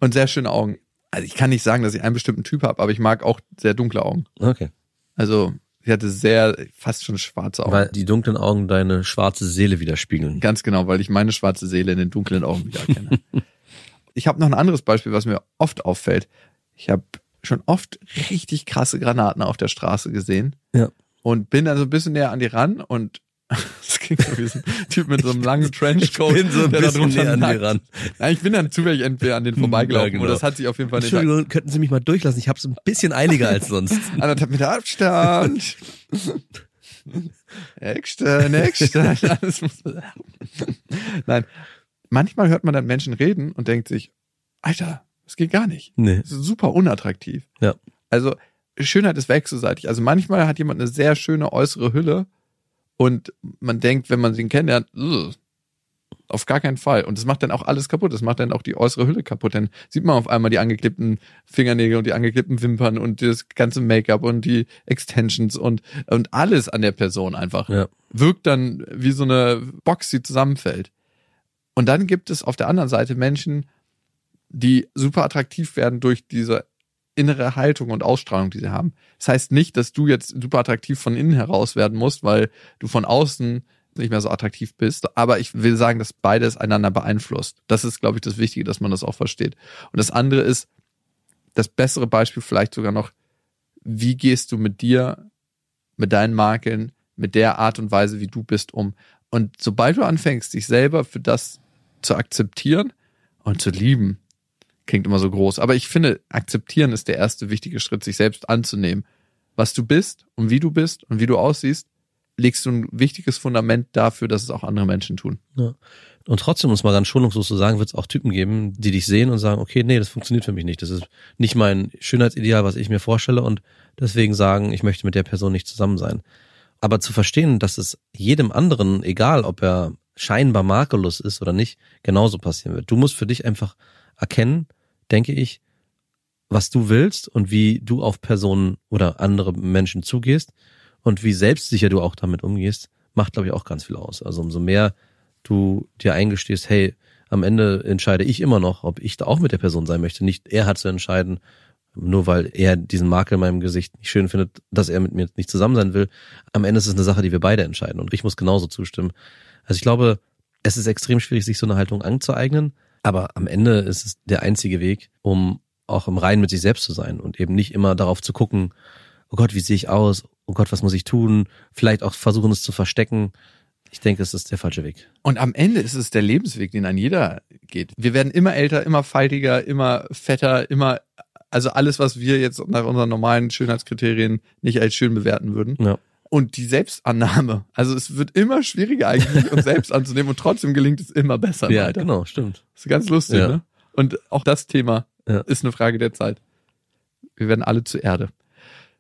und sehr schöne Augen. Also ich kann nicht sagen, dass ich einen bestimmten Typ habe, aber ich mag auch sehr dunkle Augen. Okay. Also sie hatte sehr, fast schon schwarze Augen. Weil die dunklen Augen deine schwarze Seele widerspiegeln. Ganz genau, weil ich meine schwarze Seele in den dunklen Augen wieder erkenne. ich habe noch ein anderes Beispiel, was mir oft auffällt. Ich habe schon oft richtig krasse Granaten auf der Straße gesehen Ja. und bin dann so ein bisschen näher an die ran und das klingt so wie so ein Typ mit so einem langen Trenchcoat. bin so ein der bisschen näher an dir nackt. ran. Nein, ich bin dann zufällig entweder an den vorbeigelaufen Ja, genau. oder das hat sich auf jeden Fall nicht Entschuldigung, könnten Sie mich mal durchlassen? Ich habe es ein bisschen eiliger als sonst. anderthalb Meter Abstand. Nächste, nächste. Alles muss- Nein. Manchmal hört man dann Menschen reden und denkt sich, Alter, das geht gar nicht. Nee. Das ist super unattraktiv. Ja. Also, Schönheit ist wechselseitig. Also manchmal hat jemand eine sehr schöne äußere Hülle und man denkt, wenn man sie kennenlernt, "Ugh, auf gar keinen Fall. Und das macht dann auch alles kaputt. Das macht dann auch die äußere Hülle kaputt. Dann sieht man auf einmal die angeklebten Fingernägel und die angeklebten Wimpern und das ganze Make-up und die Extensions und, und alles an der Person einfach. Ja. Wirkt dann wie so eine Box, die zusammenfällt. Und dann gibt es auf der anderen Seite Menschen, die super attraktiv werden durch diese innere Haltung und Ausstrahlung, die sie haben. Das heißt nicht, dass du jetzt super attraktiv von innen heraus werden musst, weil du von außen nicht mehr so attraktiv bist. Aber ich will sagen, dass beides einander beeinflusst. Das ist, glaube ich, das Wichtige, dass man das auch versteht. Und das andere ist, das bessere Beispiel vielleicht sogar noch, wie gehst du mit dir, mit deinen Makeln, mit der Art und Weise, wie du bist, um. Und sobald du anfängst, dich selber für das zu akzeptieren und zu lieben, klingt immer so groß, aber ich finde, akzeptieren ist der erste wichtige Schritt, sich selbst anzunehmen. Was du bist und wie du bist und wie du aussiehst, legst du ein wichtiges Fundament dafür, dass es auch andere Menschen tun. Ja. Und trotzdem, um es mal ganz schonungslos zu sagen, wird es auch Typen geben, die dich sehen und sagen, okay, nee, das funktioniert für mich nicht. Das ist nicht mein Schönheitsideal, was ich mir vorstelle und deswegen sagen, ich möchte mit der Person nicht zusammen sein. Aber zu verstehen, dass es jedem anderen, egal ob er scheinbar makellos ist oder nicht, genauso passieren wird. Du musst für dich einfach erkennen, denke ich, was du willst und wie du auf Personen oder andere Menschen zugehst und wie selbstsicher du auch damit umgehst, macht, glaube ich, auch ganz viel aus. Also umso mehr du dir eingestehst, hey, am Ende entscheide ich immer noch, ob ich da auch mit der Person sein möchte. Nicht er hat zu entscheiden, nur weil er diesen Makel in meinem Gesicht nicht schön findet, dass er mit mir nicht zusammen sein will. Am Ende ist es eine Sache, die wir beide entscheiden und ich muss genauso zustimmen. Also ich glaube, es ist extrem schwierig, sich so eine Haltung anzueignen, aber am Ende ist es der einzige Weg, um auch im Reinen mit sich selbst zu sein und eben nicht immer darauf zu gucken, oh Gott, wie sehe ich aus? Oh Gott, was muss ich tun? Vielleicht auch versuchen, es zu verstecken, Ich denke, es ist der falsche Weg. Und am Ende ist es der Lebensweg, den ein jeder geht. Wir werden immer älter, immer faltiger, immer fetter, immer, also alles, was wir jetzt nach unseren normalen Schönheitskriterien nicht als schön bewerten würden. Ja. Und die Selbstannahme. Also es wird immer schwieriger eigentlich, uns selbst anzunehmen und trotzdem gelingt es immer besser. Ja, weiter. genau, stimmt. Das ist ganz lustig, Ja. ne? Und auch das Thema Ja. ist eine Frage der Zeit. Wir werden alle zu Erde.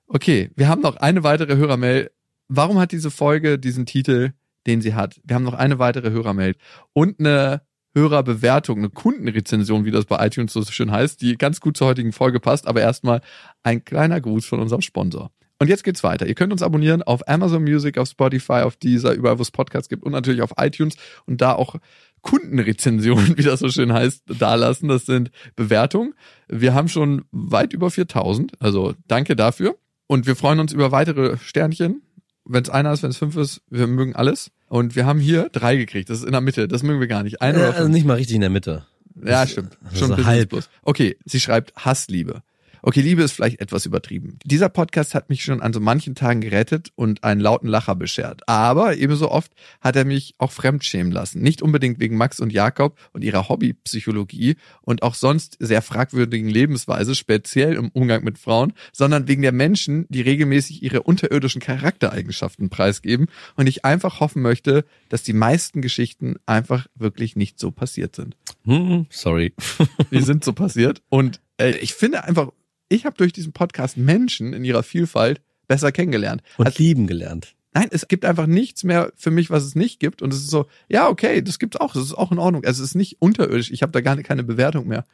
Okay, wir haben noch eine weitere Hörermail. Warum hat diese Folge diesen Titel, den sie hat? Wir haben noch eine weitere Hörermail und eine Hörerbewertung, eine Kundenrezension, wie das bei iTunes so schön heißt, die ganz gut zur heutigen Folge passt. Aber erstmal ein kleiner Gruß von unserem Sponsor. Und jetzt geht's weiter. Ihr könnt uns abonnieren auf Amazon Music, auf Spotify, auf dieser, überall wo es Podcasts gibt und natürlich auf iTunes und da auch Kundenrezensionen, wie das so schön heißt, dalassen. Das sind Bewertungen. Wir haben schon weit über 4000, also danke dafür. Und wir freuen uns über weitere Sternchen. Wenn es einer ist, wenn es fünf ist, wir mögen alles. Und wir haben hier drei gekriegt. Das ist in der Mitte. Das mögen wir gar nicht. Ein Ja, oder also nicht mal richtig in der Mitte. Ja, stimmt. also Schon halb. plus. Okay, sie schreibt Hassliebe. Okay, Liebe ist vielleicht etwas übertrieben. Dieser Podcast hat mich schon an so manchen Tagen gerettet und einen lauten Lacher beschert. Aber ebenso oft hat er mich auch fremdschämen lassen. Nicht unbedingt wegen Max und Jakob und ihrer Hobbypsychologie und auch sonst sehr fragwürdigen Lebensweise, speziell im Umgang mit Frauen, sondern wegen der Menschen, die regelmäßig ihre unterirdischen Charaktereigenschaften preisgeben und ich einfach hoffen möchte, dass die meisten Geschichten einfach wirklich nicht so passiert sind Hm, sorry. die sind so passiert. Und äh, ich finde einfach, ich habe durch diesen Podcast Menschen in ihrer Vielfalt besser kennengelernt. Und Also, lieben gelernt. nein, es gibt einfach nichts mehr für mich, was es nicht gibt. Und es ist so, ja, okay, das gibt's auch, das ist auch in Ordnung. Also es ist nicht unterirdisch. Ich habe da gar keine Bewertung mehr.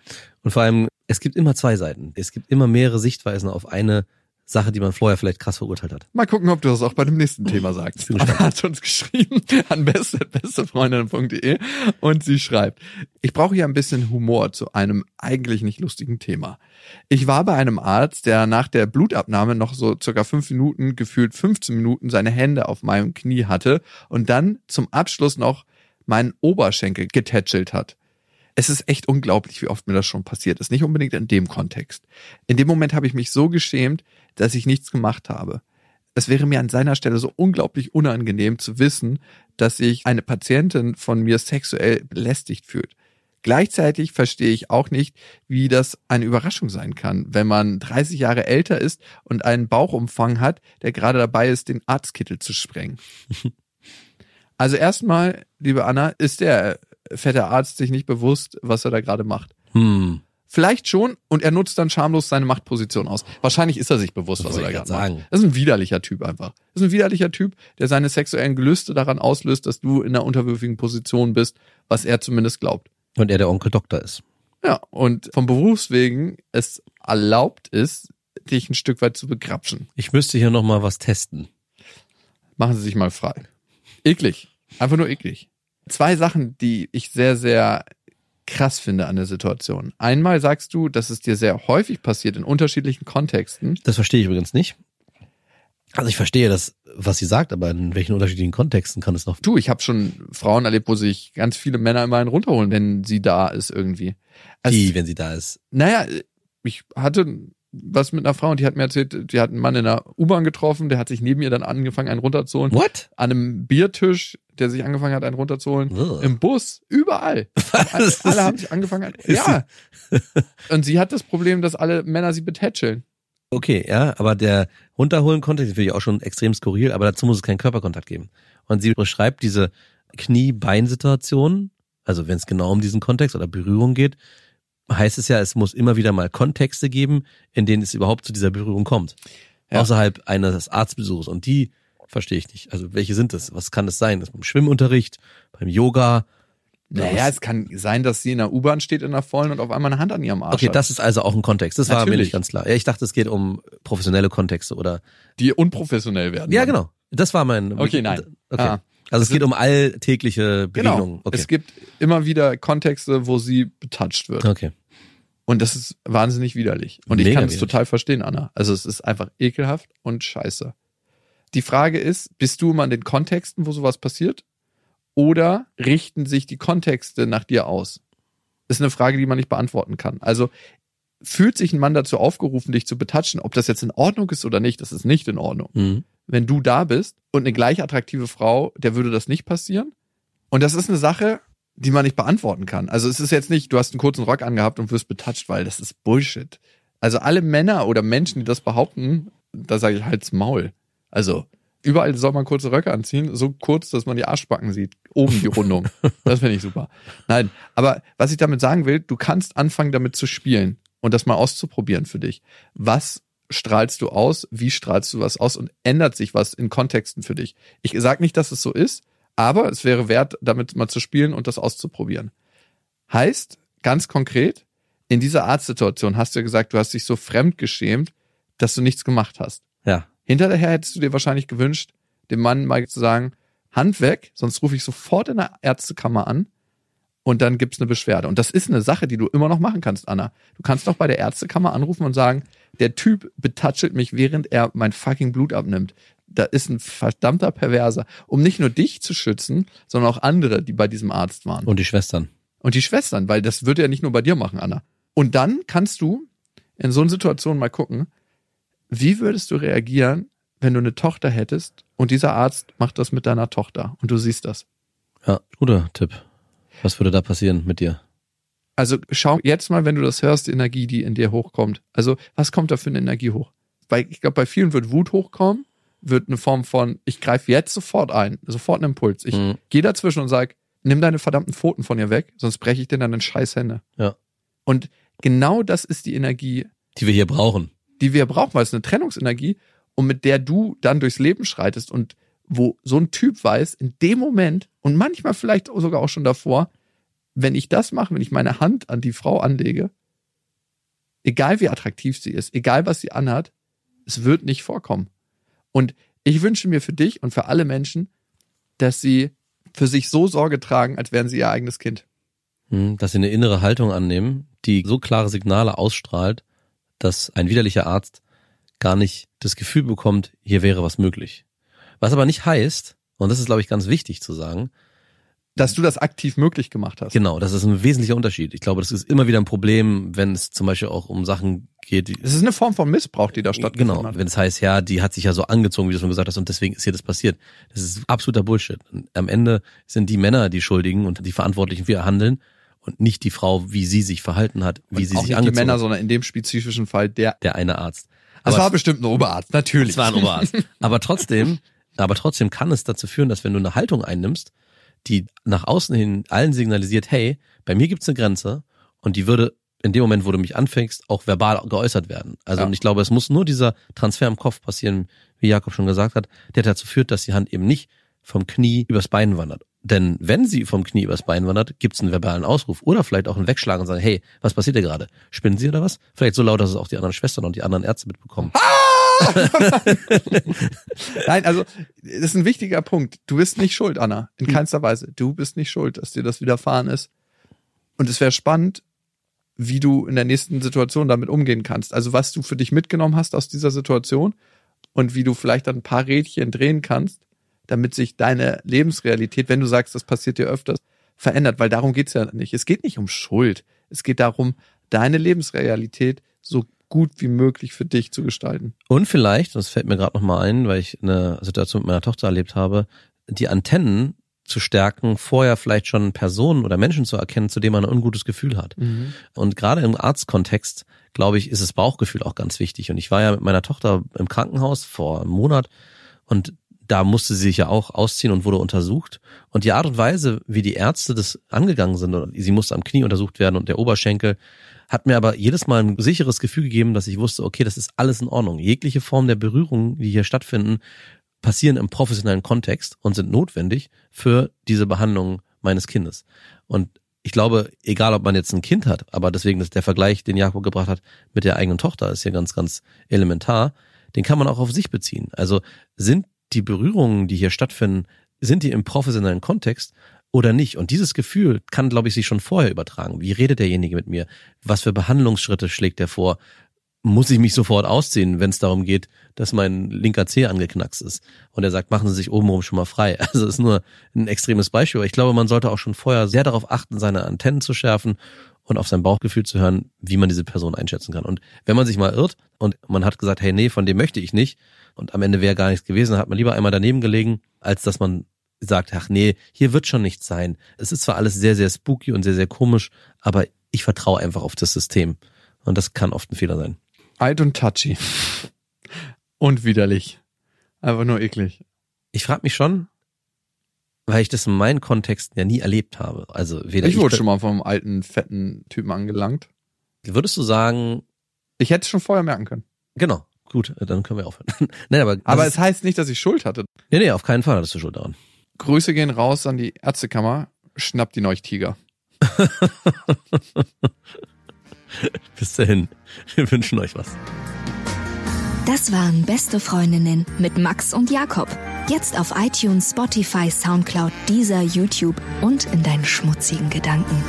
Und vor allem, es gibt immer zwei Seiten. Es gibt immer mehrere Sichtweisen auf eine Sache, die man vorher vielleicht krass verurteilt hat. Mal gucken, ob du das auch bei dem nächsten Thema sagst. er hat uns geschrieben an beste, bestefreundin.de und sie schreibt, ich brauche hier ein bisschen Humor zu einem eigentlich nicht lustigen Thema. Ich war bei einem Arzt, der nach der Blutabnahme noch so circa fünf Minuten, gefühlt 15 Minuten seine Hände auf meinem Knie hatte und dann zum Abschluss noch meinen Oberschenkel getätschelt hat. Es ist echt unglaublich, wie oft mir das schon passiert ist. Nicht unbedingt in dem Kontext. In dem Moment habe ich mich so geschämt, dass ich nichts gemacht habe. Es wäre mir an seiner Stelle so unglaublich unangenehm zu wissen, dass sich eine Patientin von mir sexuell belästigt fühlt. Gleichzeitig verstehe ich auch nicht, wie das eine Überraschung sein kann, wenn man 30 Jahre älter ist und einen Bauchumfang hat, der gerade dabei ist, den Arztkittel zu sprengen. Also erstmal, liebe Anna, ist der fette Arzt sich nicht bewusst, was er da gerade macht. Hm. Vielleicht schon und er nutzt dann schamlos seine Machtposition aus. Wahrscheinlich ist er sich bewusst, was er da gerade grad macht. sagen. Das ist ein widerlicher Typ einfach. Das ist ein widerlicher Typ, der seine sexuellen Gelüste daran auslöst, dass du in einer unterwürfigen Position bist, was er zumindest glaubt. Und er der Onkel Doktor ist. Ja, und vom Berufswegen es erlaubt ist, dich ein Stück weit zu begrapschen. Ich müsste hier noch mal was testen. Machen Sie sich mal frei. Eklig. Einfach nur eklig. Zwei Sachen, die ich sehr, sehr krass finde an der Situation. Einmal sagst du, dass es dir sehr häufig passiert in unterschiedlichen Kontexten. Das verstehe ich übrigens nicht. Also ich verstehe das, was sie sagt, aber in welchen unterschiedlichen Kontexten kann es noch? Du, ich habe schon Frauen erlebt, wo sich ganz viele Männer immer einen runterholen, wenn sie da ist irgendwie. Also, Die, wenn sie da ist. Naja, ich hatte was mit einer Frau und die hat mir erzählt, die hat einen Mann in der U-Bahn getroffen, der hat sich neben ihr dann angefangen, einen runterzuholen. What? An einem Biertisch, der sich angefangen hat, einen runterzuholen. Ugh. Im Bus, überall. Was? alle haben sich angefangen. Ist Ja. Und sie hat das Problem, dass alle Männer sie betätscheln. Okay, ja, aber der runterholen Kontext finde ich auch schon extrem skurril, aber dazu muss es keinen Körperkontakt geben. Und sie beschreibt diese Knie-Bein-Situation, also wenn es genau um diesen Kontext oder Berührung geht, heißt es ja, es muss immer wieder mal Kontexte geben, in denen es überhaupt zu dieser Berührung kommt. Ja. Außerhalb eines Arztbesuchs. Und die verstehe ich nicht. Also welche sind das? Was kann das sein? Das beim Schwimmunterricht, beim Yoga? Naja, es kann sein, dass sie in der U-Bahn steht in der vollen und auf einmal eine Hand an ihrem Arsch Okay, hat. das ist also auch ein Kontext. Das war mir Natürlich. nicht ganz klar. Ja, ich dachte, es geht um professionelle Kontexte oder die unprofessionell werden. Ja, genau. Das war mein. Okay, nein. Okay. Ah. Also es Also- geht um alltägliche Genau. Begegnungen. Okay. Es gibt immer wieder Kontexte, wo sie betatscht wird. okay. Und das ist wahnsinnig widerlich. Und ich Mega kann es total verstehen, Anna. Also es ist einfach ekelhaft und scheiße. Die Frage ist, bist du immer in den Kontexten, wo sowas passiert? Oder richten sich die Kontexte nach dir aus? Das ist eine Frage, die man nicht beantworten kann. Also fühlt sich ein Mann dazu aufgerufen, dich zu betatschen, ob das jetzt in Ordnung ist oder nicht, das ist nicht in Ordnung. Mhm. wenn du da bist und eine gleich attraktive Frau, der würde das nicht passieren. Und das ist eine Sache, die man nicht beantworten kann. Also es ist jetzt nicht, du hast einen kurzen Rock angehabt und wirst betatscht, weil das ist Bullshit. Also alle Männer oder Menschen, die das behaupten, da sage ich halt's Maul. Also überall soll man kurze Röcke anziehen, so kurz, dass man die Arschbacken sieht. Oben die Rundung. das finde ich super. Nein, aber was ich damit sagen will, du kannst anfangen damit zu spielen und das mal auszuprobieren für dich. Was strahlst du aus? Wie strahlst du was aus? Und ändert sich was in Kontexten für dich? Ich sage nicht, dass es so ist, aber es wäre wert, damit mal zu spielen und das auszuprobieren. Heißt, ganz konkret, in dieser Arztsituation hast du gesagt, du hast dich so fremd geschämt, dass du nichts gemacht hast. Ja. Hinterher hättest du dir wahrscheinlich gewünscht, dem Mann mal zu sagen, Hand weg, sonst rufe ich sofort in der Ärztekammer an und dann gibt's eine Beschwerde. Und das ist eine Sache, die du immer noch machen kannst, Anna. Du kannst doch bei der Ärztekammer anrufen und sagen, der Typ betatschelt mich, während er mein fucking Blut abnimmt. Da ist ein verdammter Perverser. Um nicht nur dich zu schützen, sondern auch andere, die bei diesem Arzt waren. Und die Schwestern. Und die Schwestern, weil das würde er nicht nur bei dir machen, Anna. Und dann kannst du in so einer Situation mal gucken, wie würdest du reagieren, wenn du eine Tochter hättest und dieser Arzt macht das mit deiner Tochter und du siehst das? Ja, guter Tipp. Was würde da passieren mit dir? Also schau jetzt mal, wenn du das hörst, die Energie, die in dir hochkommt. Also was kommt da für eine Energie hoch? Weil ich glaube, bei vielen wird Wut hochkommen, wird eine Form von, ich greife jetzt sofort ein, sofort einen Impuls. Ich Mhm. gehe dazwischen und sag, nimm deine verdammten Pfoten von ihr weg, sonst breche ich dir deine scheiß Hände. Ja. Und genau das ist die Energie, Die wir hier brauchen. die wir brauchen, weil es eine Trennungsenergie und mit der du dann durchs Leben schreitest und wo so ein Typ weiß, in dem Moment und manchmal vielleicht sogar auch schon davor, wenn ich das mache, wenn ich meine Hand an die Frau anlege, egal wie attraktiv sie ist, egal was sie anhat, es wird nicht vorkommen. Und ich wünsche mir für dich und für alle Menschen, dass sie für sich so Sorge tragen, als wären sie ihr eigenes Kind. Hm, Dass sie eine innere Haltung annehmen, die so klare Signale ausstrahlt, dass ein widerlicher Arzt gar nicht das Gefühl bekommt, hier wäre was möglich. Was aber nicht heißt, und das ist, glaube ich, ganz wichtig zu sagen, Dass du das aktiv möglich gemacht hast. genau, das ist ein wesentlicher Unterschied. Ich glaube, das ist immer wieder ein Problem, wenn es zum Beispiel auch um Sachen geht, die, Es ist eine Form von Missbrauch, die da stattgefunden Genau, wenn es heißt, ja, die hat sich ja so angezogen, wie du schon gesagt hast, und deswegen ist hier das passiert. Das ist absoluter Bullshit. Und am Ende sind die Männer die Schuldigen und die Verantwortlichen für ihr Handeln und nicht die Frau, wie sie sich verhalten hat, wie Und sie auch sich nicht die angezogen Männer, hat. sondern in dem spezifischen Fall der. Der eine Arzt. Das Aber war bestimmt ein Oberarzt, natürlich. es war ein Oberarzt. Aber trotzdem, aber trotzdem kann es dazu führen, dass wenn du eine Haltung einnimmst, die nach außen hin allen signalisiert, hey, bei mir gibt's eine Grenze und die würde in dem Moment, wo du mich anfängst, auch verbal geäußert werden. Also Ja. und ich glaube, es muss nur dieser Transfer im Kopf passieren, wie Jakob schon gesagt hat, der dazu führt, dass die Hand eben nicht vom Knie übers Bein wandert. Denn wenn sie vom Knie übers Bein wandert, gibt's einen verbalen Ausruf oder vielleicht auch einen Wegschlagen und sagen, hey, was passiert hier gerade? Spinnen Sie oder was? Vielleicht so laut, dass es auch die anderen Schwestern und die anderen Ärzte mitbekommen. Nein, also das ist ein wichtiger Punkt. Du bist nicht schuld, Anna. In Hm. keinster Weise. Du bist nicht schuld, dass dir das widerfahren ist. Und es wäre spannend, wie du in der nächsten Situation damit umgehen kannst. Also was du für dich mitgenommen hast aus dieser Situation und wie du vielleicht dann ein paar Rädchen drehen kannst, damit sich deine Lebensrealität, wenn du sagst, das passiert dir öfters, verändert. Weil darum geht's ja nicht. Es geht nicht um Schuld. Es geht darum, deine Lebensrealität so gut wie möglich für dich zu gestalten. Und vielleicht, das fällt mir gerade noch mal ein, weil ich eine Situation mit meiner Tochter erlebt habe, die Antennen zu stärken, vorher vielleicht schon Personen oder Menschen zu erkennen, zu denen man ein ungutes Gefühl hat. Und gerade im Arztkontext, glaube ich, ist das Bauchgefühl auch ganz wichtig. Und ich war ja mit meiner Tochter im Krankenhaus vor einem Monat und da musste sie sich ja auch ausziehen und wurde untersucht. Und die Art und Weise, wie die Ärzte das angegangen sind, sie musste am Knie untersucht werden und der Oberschenkel, hat mir aber jedes Mal ein sicheres Gefühl gegeben, dass ich wusste, okay, das ist alles in Ordnung. Jegliche Form der Berührung, die hier stattfinden, passieren im professionellen Kontext und sind notwendig für diese Behandlung meines Kindes. Und ich glaube, egal ob man jetzt ein Kind hat, aber deswegen ist der Vergleich, den Jakob gebracht hat mit der eigenen Tochter, ist hier ganz, ganz elementar. Den kann man auch auf sich beziehen. Also sind die Berührungen, die hier stattfinden, sind die im professionellen Kontext oder nicht? Und dieses Gefühl kann, glaube ich, sich schon vorher übertragen. Wie redet derjenige mit mir? Was für Behandlungsschritte schlägt er vor? Muss ich mich sofort ausziehen, wenn es darum geht, dass mein linker Zeh angeknackst ist? Und er sagt, machen Sie sich obenrum schon mal frei. Also ist nur ein extremes Beispiel. Aber ich glaube, man sollte auch schon vorher sehr darauf achten, seine Antennen zu schärfen und auf sein Bauchgefühl zu hören, wie man diese Person einschätzen kann. Und wenn man sich mal irrt und man hat gesagt, hey, nee, von dem möchte ich nicht und am Ende wäre gar nichts gewesen, hat man lieber einmal daneben gelegen, als dass man sagt, ach nee, hier wird schon nichts sein. Es ist zwar alles sehr, sehr spooky und sehr, sehr komisch, aber ich vertraue einfach auf das System. Und das kann oft ein Fehler sein. Alt und touchy. Und widerlich. Einfach nur eklig. Ich frage mich schon, weil ich das in meinen Kontexten ja nie erlebt habe. Also weder Ich wurde ich schon mal vom alten, fetten Typen angelangt. Würdest du sagen, Ich hätte es schon vorher merken können. genau, gut, dann können wir aufhören. Nein, aber, Aber es heißt nicht, dass ich Schuld hatte. nee, nee, auf keinen Fall hattest du Schuld daran. Grüße gehen raus an die Ärztekammer. Schnappt ihn euch Tiger. Bis dahin, wir wünschen euch was. Das waren Beste Freundinnen mit Max und Jakob. Jetzt auf iTunes, Spotify, Soundcloud, dieser YouTube und in deinen schmutzigen Gedanken.